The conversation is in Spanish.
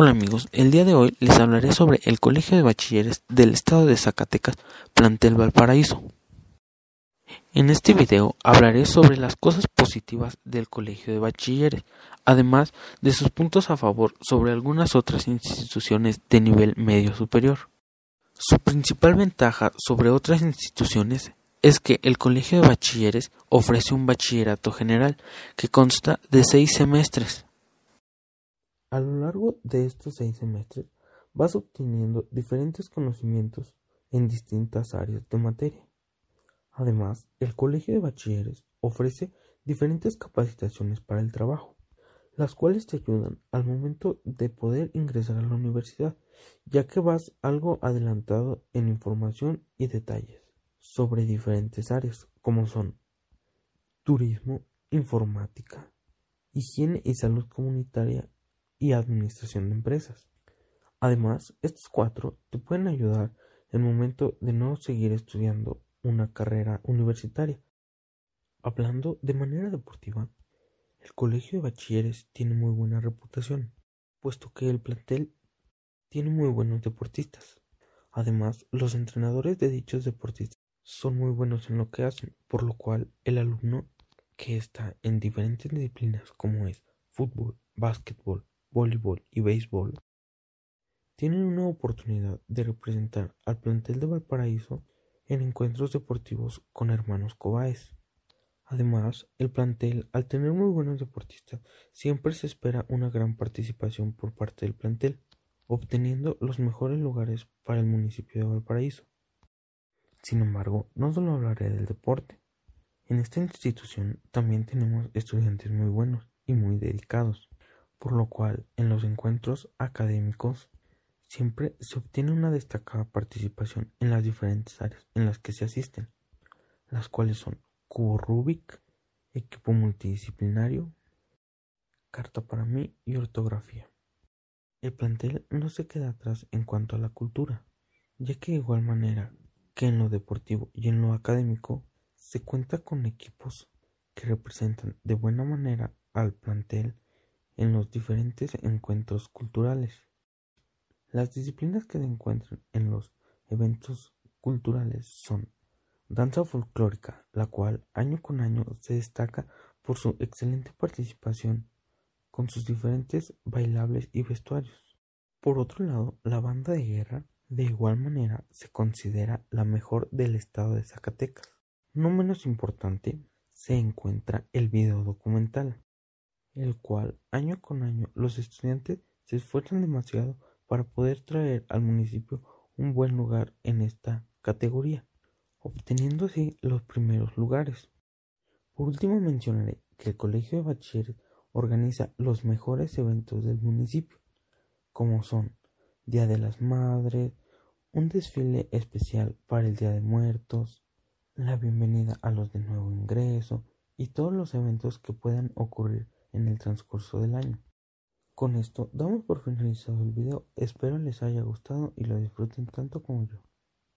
Hola amigos, el día de hoy les hablaré sobre el Colegio de Bachilleres del Estado de Zacatecas, plantel Valparaíso. En este video hablaré sobre las cosas positivas del Colegio de Bachilleres, además de sus puntos a favor sobre algunas otras instituciones de nivel medio superior. Su principal ventaja sobre otras instituciones es que el Colegio de Bachilleres ofrece un bachillerato general que consta de seis semestres a lo largo de estos seis semestres vas obteniendo diferentes conocimientos en distintas áreas de materia. Además, el Colegio de Bachilleres ofrece diferentes capacitaciones para el trabajo, las cuales te ayudan al momento de poder ingresar a la universidad, ya que vas algo adelantado en información y detalles sobre diferentes áreas, como son turismo, informática, higiene y salud comunitaria y administración de empresas. Además, estos cuatro te pueden ayudar en el momento de no seguir estudiando una carrera universitaria. Hablando de manera deportiva, el Colegio de Bachilleres tiene muy buena reputación, puesto que el plantel tiene muy buenos deportistas. Además, los entrenadores de dichos deportistas son muy buenos en lo que hacen, por lo cual el alumno que está en diferentes disciplinas como es fútbol, básquetbol, voleibol y béisbol tienen una oportunidad de representar al plantel de Valparaíso en encuentros deportivos con hermanos Cobaes. Además, el plantel, al tener muy buenos deportistas, siempre se espera una gran participación por parte del plantel, obteniendo los mejores lugares para el municipio de Valparaíso. Sin embargo, no solo hablaré del deporte. En esta institución también tenemos estudiantes muy buenos y muy dedicados por lo cual en los encuentros académicos siempre se obtiene una destacada participación en las diferentes áreas en las que se asisten, las cuales son cubo Rubik, equipo multidisciplinario, carta para mí y ortografía. El plantel no se queda atrás en cuanto a la cultura, ya que de igual manera que en lo deportivo y en lo académico se cuenta con equipos que representan de buena manera al plantel en los diferentes encuentros culturales. Las disciplinas que se encuentran en los eventos culturales son danza folclórica, la cual año con año se destaca por su excelente participación con sus diferentes bailables y vestuarios. Por otro lado, la banda de guerra de igual manera se considera la mejor del estado de Zacatecas. No menos importante se encuentra el video documental, el cual año con año los estudiantes se esfuerzan demasiado para poder traer al municipio un buen lugar en esta categoría, obteniendo así los primeros lugares. Por último mencionaré que el Colegio de Bachilleres organiza los mejores eventos del municipio, como son Día de las Madres, un desfile especial para el Día de Muertos, la bienvenida a los de nuevo ingreso y todos los eventos que puedan ocurrir en el transcurso del año. Con esto damos por finalizado el video, espero les haya gustado y lo disfruten tanto como yo.